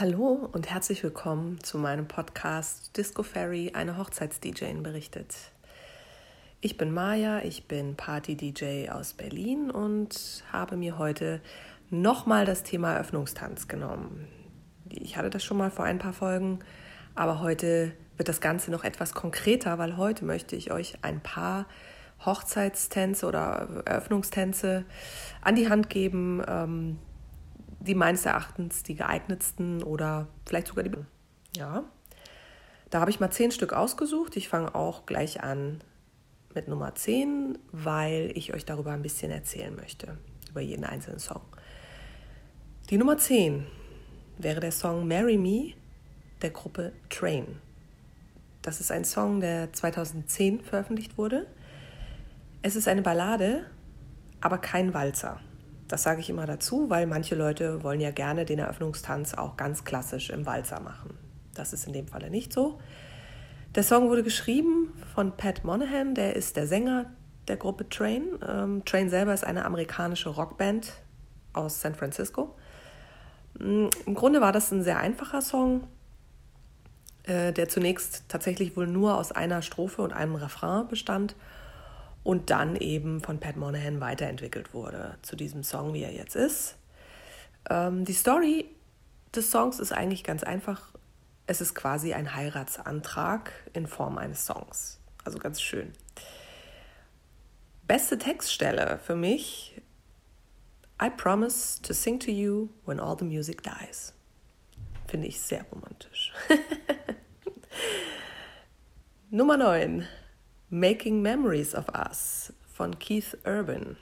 Hallo und herzlich willkommen zu meinem Podcast Disco Fairy, eine Hochzeits-DJ berichtet. Ich bin Maja, ich bin Party-DJ aus Berlin und habe mir heute nochmal das Thema Eröffnungstanz genommen. Ich hatte das schon mal vor ein paar Folgen, aber heute wird das Ganze noch etwas konkreter, weil heute möchte ich euch ein paar Hochzeitstänze oder Eröffnungstänze an die Hand geben, ähm, die meines Erachtens die geeignetsten oder vielleicht sogar die. Ja, da habe ich mal zehn Stück ausgesucht. Ich fange auch gleich an mit Nummer 10, weil ich euch darüber ein bisschen erzählen möchte, über jeden einzelnen Song. Die Nummer 10 wäre der Song Marry Me der Gruppe Train. Das ist ein Song, der 2010 veröffentlicht wurde. Es ist eine Ballade, aber kein Walzer. Das sage ich immer dazu, weil manche Leute wollen ja gerne den Eröffnungstanz auch ganz klassisch im Walzer machen. Das ist in dem Falle nicht so. Der Song wurde geschrieben von Pat Monahan, der ist der Sänger der Gruppe Train. Ähm, Train selber ist eine amerikanische Rockband aus San Francisco. Mm, Im Grunde war das ein sehr einfacher Song, äh, der zunächst tatsächlich wohl nur aus einer Strophe und einem Refrain bestand und dann eben von Pat Monahan weiterentwickelt wurde zu diesem Song, wie er jetzt ist. Ähm, die Story des Songs ist eigentlich ganz einfach. Es ist quasi ein Heiratsantrag in Form eines Songs. Also ganz schön. Beste Textstelle für mich. I promise to sing to you when all the music dies. Finde ich sehr romantisch. Nummer 9. Making Memories of Us von Keith Urban.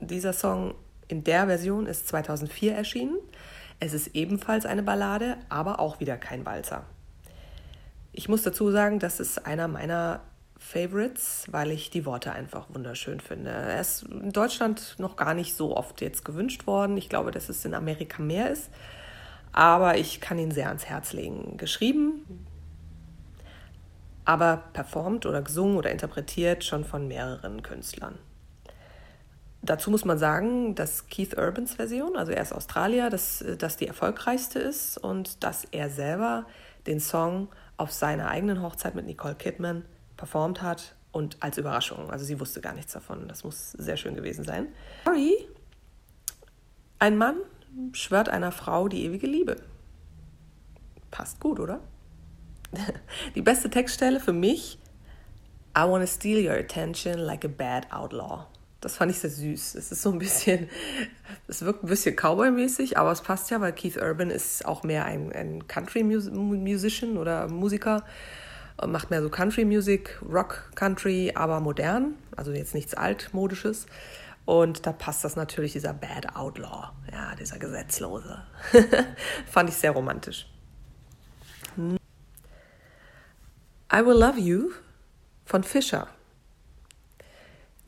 Dieser Song in der Version ist 2004 erschienen. Es ist ebenfalls eine Ballade, aber auch wieder kein Walzer. Ich muss dazu sagen, das ist einer meiner Favorites, weil ich die Worte einfach wunderschön finde. Er ist in Deutschland noch gar nicht so oft jetzt gewünscht worden. Ich glaube, dass es in Amerika mehr ist. Aber ich kann ihn sehr ans Herz legen. Geschrieben aber performt oder gesungen oder interpretiert schon von mehreren Künstlern. Dazu muss man sagen, dass Keith Urbans Version, also er ist Australier, dass das die erfolgreichste ist und dass er selber den Song auf seiner eigenen Hochzeit mit Nicole Kidman performt hat und als Überraschung. Also sie wusste gar nichts davon. Das muss sehr schön gewesen sein. Sorry, ein Mann schwört einer Frau die ewige Liebe. Passt gut, oder? Die beste Textstelle für mich, I wanna steal your attention like a bad outlaw. Das fand ich sehr süß. Es ist so ein bisschen, es wirkt ein bisschen Cowboy-mäßig, aber es passt ja, weil Keith Urban ist auch mehr ein, ein Country-Musician oder Musiker, macht mehr so Country-Music, Rock-Country, aber modern, also jetzt nichts altmodisches. Und da passt das natürlich, dieser Bad Outlaw, ja, dieser Gesetzlose. fand ich sehr romantisch. I Will Love You von Fischer.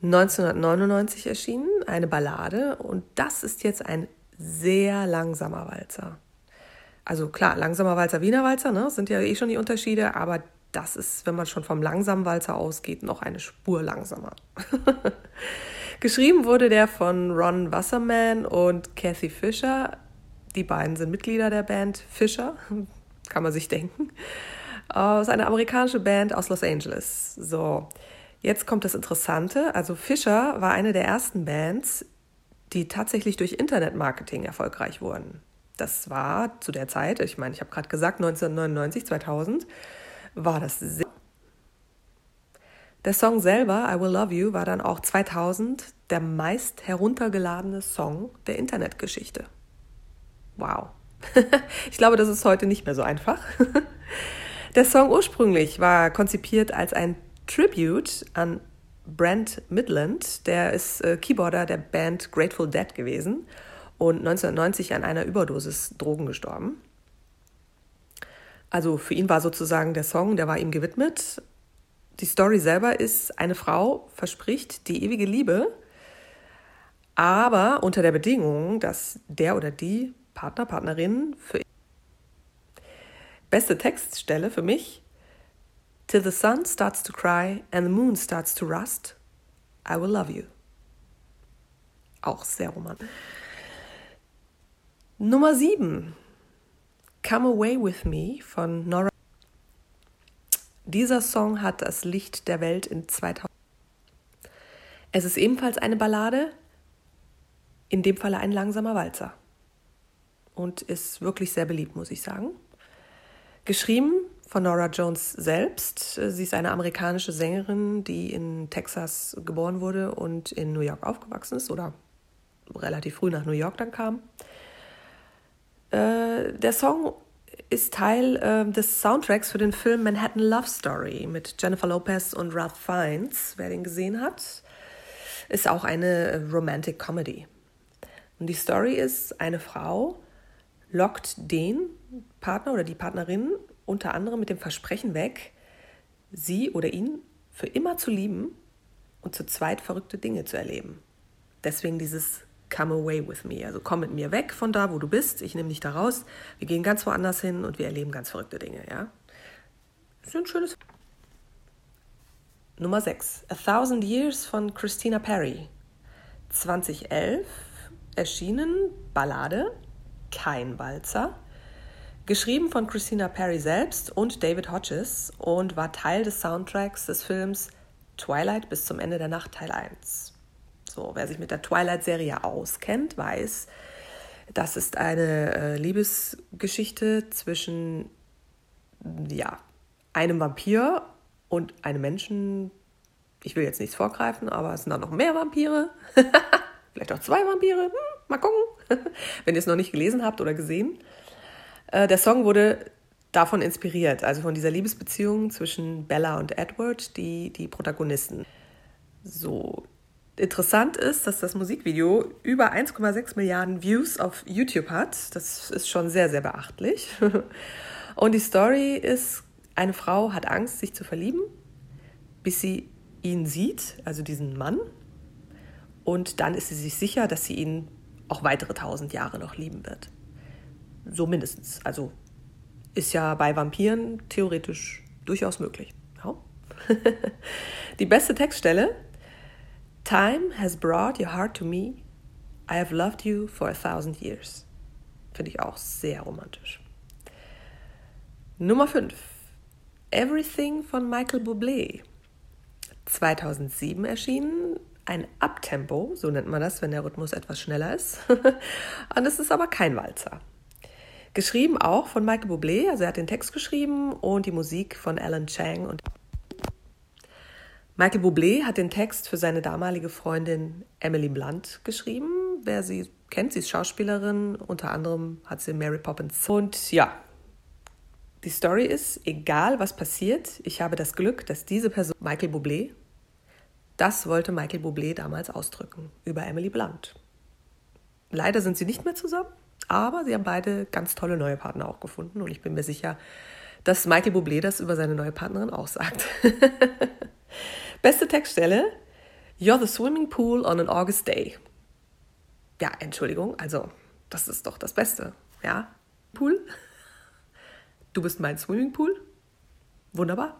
1999 erschienen, eine Ballade und das ist jetzt ein sehr langsamer Walzer. Also klar, langsamer Walzer, Wiener Walzer, ne, sind ja eh schon die Unterschiede, aber das ist, wenn man schon vom langsamen Walzer ausgeht, noch eine Spur langsamer. Geschrieben wurde der von Ron Wasserman und Kathy Fisher. Die beiden sind Mitglieder der Band Fisher, kann man sich denken. Es ist eine amerikanische Band aus Los Angeles. So, jetzt kommt das Interessante. Also Fischer war eine der ersten Bands, die tatsächlich durch Internetmarketing erfolgreich wurden. Das war zu der Zeit, ich meine, ich habe gerade gesagt, 1999, 2000, war das sehr. Der Song selber, I Will Love You, war dann auch 2000 der meist heruntergeladene Song der Internetgeschichte. Wow. ich glaube, das ist heute nicht mehr so einfach. Der Song ursprünglich war konzipiert als ein Tribute an Brent Midland, der ist äh, Keyboarder der Band Grateful Dead gewesen und 1990 an einer Überdosis Drogen gestorben. Also für ihn war sozusagen der Song, der war ihm gewidmet. Die Story selber ist, eine Frau verspricht die ewige Liebe, aber unter der Bedingung, dass der oder die Partner, Partnerin für Beste Textstelle für mich. Till the sun starts to cry and the moon starts to rust, I will love you. Auch sehr romantisch. Nummer 7. Come Away With Me von Nora. Dieser Song hat das Licht der Welt in 2000. Es ist ebenfalls eine Ballade, in dem Falle ein langsamer Walzer. Und ist wirklich sehr beliebt, muss ich sagen. Geschrieben von Nora Jones selbst. Sie ist eine amerikanische Sängerin, die in Texas geboren wurde und in New York aufgewachsen ist oder relativ früh nach New York dann kam. Äh, der Song ist Teil äh, des Soundtracks für den Film Manhattan Love Story mit Jennifer Lopez und Ralph Fiennes. Wer den gesehen hat, ist auch eine Romantic Comedy. Und die Story ist, eine Frau lockt den Partner oder die Partnerin unter anderem mit dem Versprechen weg, sie oder ihn für immer zu lieben und zu zweit verrückte Dinge zu erleben. Deswegen dieses Come away with me, also komm mit mir weg von da, wo du bist, ich nehme dich da raus, wir gehen ganz woanders hin und wir erleben ganz verrückte Dinge, ja. Ist ein schönes. Nummer 6. A Thousand Years von Christina Perry. 2011 erschienen Ballade, kein Walzer, Geschrieben von Christina Perry selbst und David Hodges und war Teil des Soundtracks des Films Twilight bis zum Ende der Nacht Teil 1. So, wer sich mit der Twilight-Serie auskennt, weiß, das ist eine äh, Liebesgeschichte zwischen ja, einem Vampir und einem Menschen. Ich will jetzt nichts vorgreifen, aber es sind auch noch mehr Vampire. Vielleicht auch zwei Vampire. Hm, mal gucken, wenn ihr es noch nicht gelesen habt oder gesehen. Äh, der Song wurde davon inspiriert, also von dieser Liebesbeziehung zwischen Bella und Edward, die, die Protagonisten. So, interessant ist, dass das Musikvideo über 1,6 Milliarden Views auf YouTube hat. Das ist schon sehr, sehr beachtlich. Und die Story ist, eine Frau hat Angst, sich zu verlieben, bis sie ihn sieht, also diesen Mann. Und dann ist sie sich sicher, dass sie ihn auch weitere tausend Jahre noch lieben wird. So mindestens. Also ist ja bei Vampiren theoretisch durchaus möglich. Ja. Die beste Textstelle. Time has brought your heart to me. I have loved you for a thousand years. Finde ich auch sehr romantisch. Nummer 5. Everything von Michael Bublé. 2007 erschienen. Ein Abtempo, so nennt man das, wenn der Rhythmus etwas schneller ist. Und es ist aber kein Walzer. Geschrieben auch von Michael Bublé, also er hat den Text geschrieben und die Musik von Alan Chang. Und Michael Bublé hat den Text für seine damalige Freundin Emily Blunt geschrieben. Wer sie kennt, sie ist Schauspielerin, unter anderem hat sie Mary Poppins. Und ja, die Story ist, egal was passiert, ich habe das Glück, dass diese Person, Michael Bublé, das wollte Michael Bublé damals ausdrücken über Emily Blunt. Leider sind sie nicht mehr zusammen. Aber sie haben beide ganz tolle neue Partner auch gefunden und ich bin mir sicher, dass Michael Bublé das über seine neue Partnerin auch sagt. Beste Textstelle: You're the swimming pool on an August day. Ja, Entschuldigung, also das ist doch das Beste. Ja, Pool. Du bist mein Swimmingpool. Wunderbar.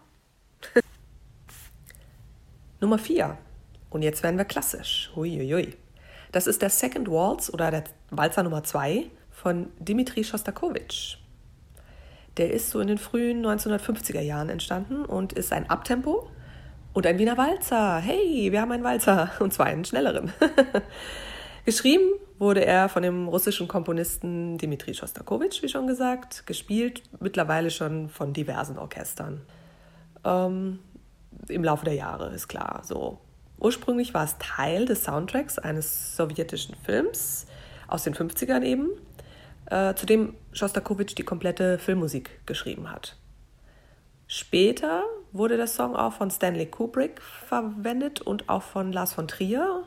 Nummer 4. Und jetzt werden wir klassisch. Huiuiui. Das ist der Second Waltz oder der Walzer Nummer 2 von Dimitri Schostakowitsch. Der ist so in den frühen 1950er Jahren entstanden und ist ein Abtempo und ein Wiener Walzer. Hey, wir haben einen Walzer und zwar einen schnelleren. Geschrieben wurde er von dem russischen Komponisten Dimitri Schostakowitsch, wie schon gesagt, gespielt mittlerweile schon von diversen Orchestern. Ähm, Im Laufe der Jahre ist klar. So ursprünglich war es Teil des Soundtracks eines sowjetischen Films aus den 50ern eben äh, zu dem Schostakowitsch die komplette Filmmusik geschrieben hat. Später wurde der Song auch von Stanley Kubrick verwendet und auch von Lars von Trier.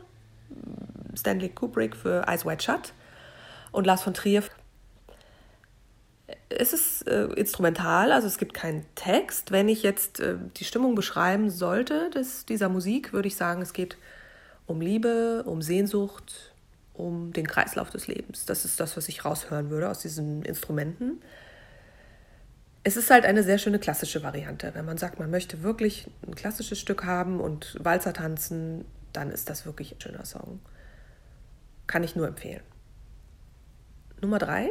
Stanley Kubrick für Eyes Wide Shut und Lars von Trier. Es ist äh, instrumental, also es gibt keinen Text. Wenn ich jetzt äh, die Stimmung beschreiben sollte des, dieser Musik, würde ich sagen, es geht um Liebe, um Sehnsucht, um den Kreislauf des Lebens. Das ist das, was ich raushören würde aus diesen Instrumenten. Es ist halt eine sehr schöne klassische Variante. Wenn man sagt, man möchte wirklich ein klassisches Stück haben und Walzer tanzen, dann ist das wirklich ein schöner Song. Kann ich nur empfehlen. Nummer drei.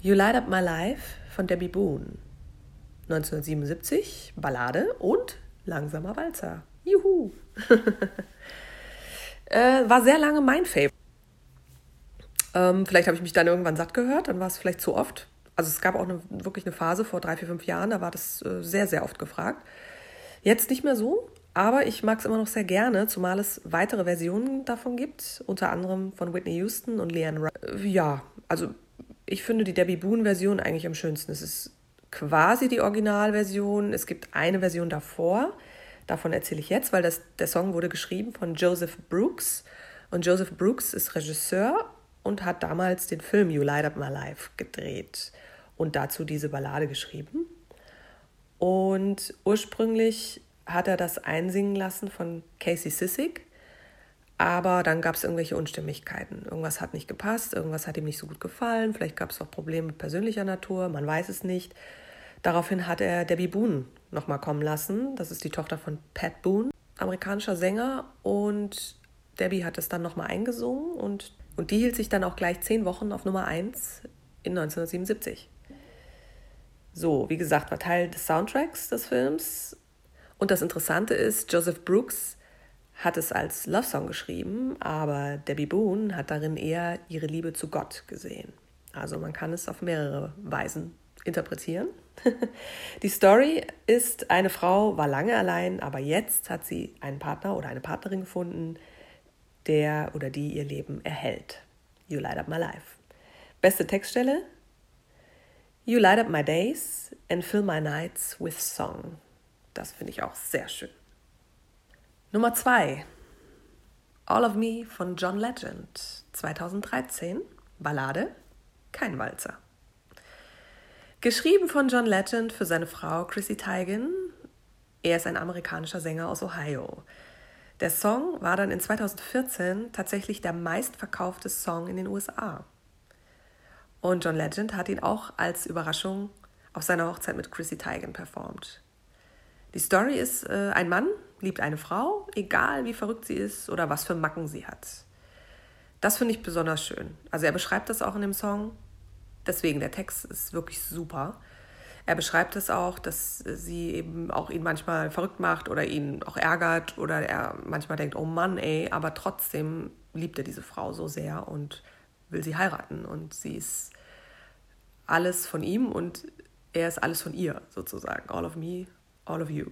You Light Up My Life von Debbie Boone. 1977, Ballade und langsamer Walzer. Juhu! äh, war sehr lange mein Favorite. Ähm, vielleicht habe ich mich dann irgendwann satt gehört, dann war es vielleicht zu oft. Also es gab auch eine, wirklich eine Phase vor drei, vier, fünf Jahren, da war das äh, sehr, sehr oft gefragt. Jetzt nicht mehr so, aber ich mag es immer noch sehr gerne, zumal es weitere Versionen davon gibt, unter anderem von Whitney Houston und Leanne Rimes. Ja, also ich finde die Debbie Boone-Version eigentlich am schönsten. Es ist quasi die Originalversion. Es gibt eine Version davor. Davon erzähle ich jetzt, weil das, der Song wurde geschrieben von Joseph Brooks. Und Joseph Brooks ist Regisseur und hat damals den Film You Light Up My Life gedreht und dazu diese Ballade geschrieben. Und ursprünglich hat er das einsingen lassen von Casey Sissig. Aber dann gab es irgendwelche Unstimmigkeiten. Irgendwas hat nicht gepasst, irgendwas hat ihm nicht so gut gefallen. Vielleicht gab es auch Probleme persönlicher Natur, man weiß es nicht. Daraufhin hat er Debbie Boone nochmal kommen lassen. Das ist die Tochter von Pat Boone, amerikanischer Sänger. Und Debbie hat es dann nochmal eingesungen und, und die hielt sich dann auch gleich zehn Wochen auf Nummer 1 in 1977. So, wie gesagt, war Teil des Soundtracks des Films. Und das Interessante ist, Joseph Brooks hat es als Love Song geschrieben, aber Debbie Boone hat darin eher ihre Liebe zu Gott gesehen. Also man kann es auf mehrere Weisen interpretieren. Die Story ist, eine Frau war lange allein, aber jetzt hat sie einen Partner oder eine Partnerin gefunden, der oder die ihr Leben erhält. You light up my life. Beste Textstelle? You light up my days and fill my nights with song. Das finde ich auch sehr schön. Nummer 2. All of Me von John Legend. 2013. Ballade. Kein Walzer. Geschrieben von John Legend für seine Frau Chrissy Teigen. Er ist ein amerikanischer Sänger aus Ohio. Der Song war dann in 2014 tatsächlich der meistverkaufte Song in den USA. Und John Legend hat ihn auch als Überraschung auf seiner Hochzeit mit Chrissy Teigen performt. Die Story ist, äh, ein Mann liebt eine Frau, egal wie verrückt sie ist oder was für Macken sie hat. Das finde ich besonders schön. Also er beschreibt das auch in dem Song. Deswegen, der Text ist wirklich super. Er beschreibt es auch, dass sie eben auch ihn manchmal verrückt macht oder ihn auch ärgert oder er manchmal denkt, oh Mann, ey, aber trotzdem liebt er diese Frau so sehr und will sie heiraten und sie ist alles von ihm und er ist alles von ihr sozusagen. All of me, all of you.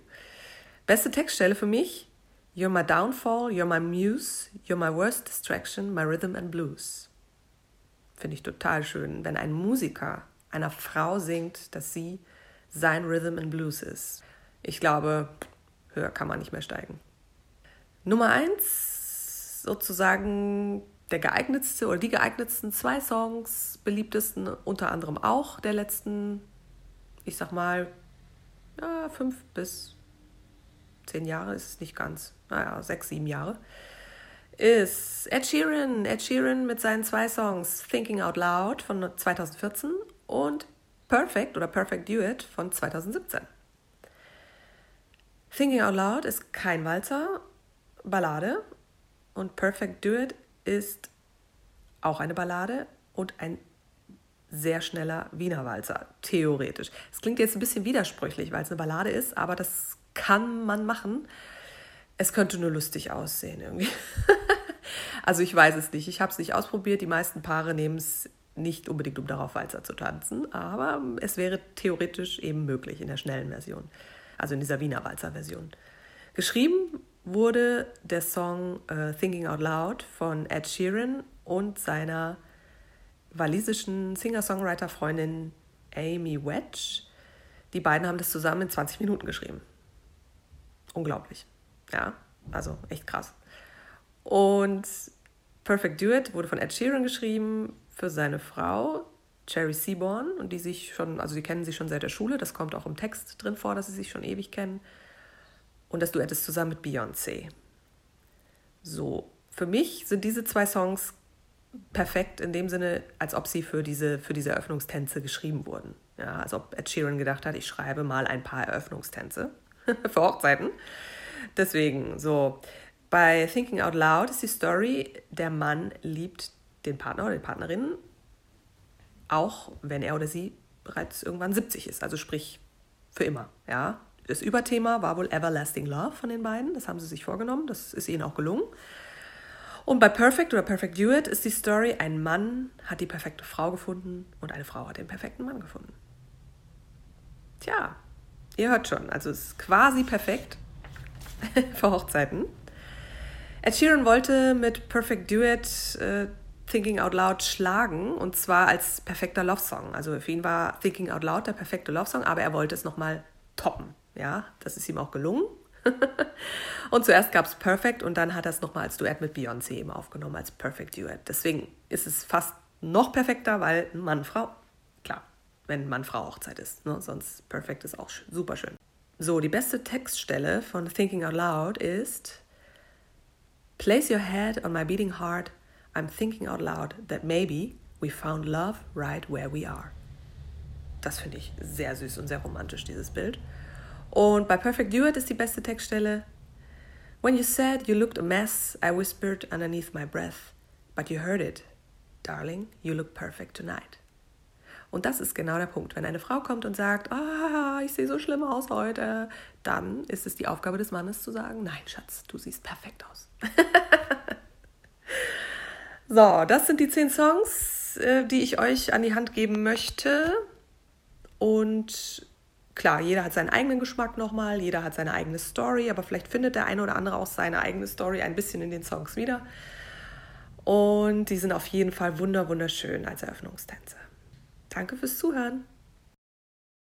Beste Textstelle für mich: You're my downfall, you're my muse, you're my worst distraction, my rhythm and blues. Finde ich total schön, wenn ein Musiker einer Frau singt, dass sie sein Rhythm and Blues ist. Ich glaube, höher kann man nicht mehr steigen. Nummer eins, sozusagen der geeignetste oder die geeignetsten zwei Songs, beliebtesten unter anderem auch der letzten, ich sag mal, ja, fünf bis zehn Jahre ist es nicht ganz, naja, sechs, sieben Jahre, ist Ed Sheeran. Ed Sheeran mit seinen zwei Songs Thinking Out Loud von 2014 und Perfect oder Perfect Duet von 2017. Thinking Out Loud ist kein Walzer, Ballade und Perfect Duet ist auch eine Ballade und ein sehr schneller Wiener Walzer, theoretisch. Es klingt jetzt ein bisschen widersprüchlich, weil es eine Ballade ist, aber das kann man machen. Es könnte nur lustig aussehen irgendwie. also ich weiß es nicht. Ich habe es nicht ausprobiert. Die meisten Paare nehmen es nicht unbedingt, um darauf Walzer zu tanzen, aber es wäre theoretisch eben möglich in der schnellen Version, also in dieser Wiener Walzer-Version. Geschrieben wurde der Song uh, Thinking Out Loud von Ed Sheeran und seiner walisischen Singer-Songwriter-Freundin Amy Wedge. Die beiden haben das zusammen in 20 Minuten geschrieben unglaublich. Ja, also echt krass. Und Perfect Do It wurde von Ed Sheeran geschrieben für seine Frau Cherry Seaborn und die sich schon, also sie kennen sich schon seit der Schule, das kommt auch im Text drin vor, dass sie sich schon ewig kennen. Und das Duett ist zusammen mit Beyoncé. So, für mich sind diese zwei Songs perfekt in dem Sinne, als ob sie für diese, für diese Eröffnungstänze geschrieben wurden. Ja, als ob Ed Sheeran gedacht hat, ich schreibe mal ein paar Eröffnungstänze. für Hochzeiten. Deswegen, so. Bei Thinking Out Loud ist die Story, der Mann liebt den Partner oder die Partnerin auch wenn er oder sie bereits irgendwann 70 ist, also sprich für immer. Ja? Das Überthema war wohl Everlasting Love von den beiden, das haben sie sich vorgenommen, das ist ihnen auch gelungen. Und bei Perfect oder Perfect Do It ist die Story, ein Mann hat die perfekte Frau gefunden und eine Frau hat den perfekten Mann gefunden. Tja, ihr hört schon, also es ist quasi perfekt für Hochzeiten. Ed Sheeran wollte mit Perfect Do It äh, Thinking Out Loud schlagen und zwar als perfekter Love Song. Also für ihn war Thinking Out Loud der perfekte Love Song, aber er wollte es nochmal toppen. Ja, das ist ihm auch gelungen. und zuerst gab es Perfect und dann hat er es nochmal als Duett mit Beyoncé eben aufgenommen, als Perfect Duet. Deswegen ist es fast noch perfekter, weil Mann-Frau, klar, wenn Mann-Frau-Hochzeit ist. Ne? Sonst Perfect ist auch super schön. So, die beste Textstelle von Thinking Out Loud ist Place your head on my beating heart. I'm thinking out loud that maybe we found love right where we are. Das finde ich sehr süß und sehr romantisch, dieses Bild. Und bei Perfect Duet ist die beste Textstelle. When you said you looked a mess, I whispered underneath my breath, but you heard it. Darling, you look perfect tonight. Und das ist genau der Punkt. Wenn eine Frau kommt und sagt, ah, ich sehe so schlimm aus heute, dann ist es die Aufgabe des Mannes zu sagen, nein, Schatz, du siehst perfekt aus. so, das sind die zehn Songs, äh, die ich euch an die Hand geben möchte. Und Klar, jeder hat seinen eigenen Geschmack nochmal, jeder hat seine eigene Story, aber vielleicht findet der eine oder andere auch seine eigene Story ein bisschen in den Songs wieder. Und die sind auf jeden Fall wunder wunderschön als Eröffnungstänze. Danke fürs Zuhören.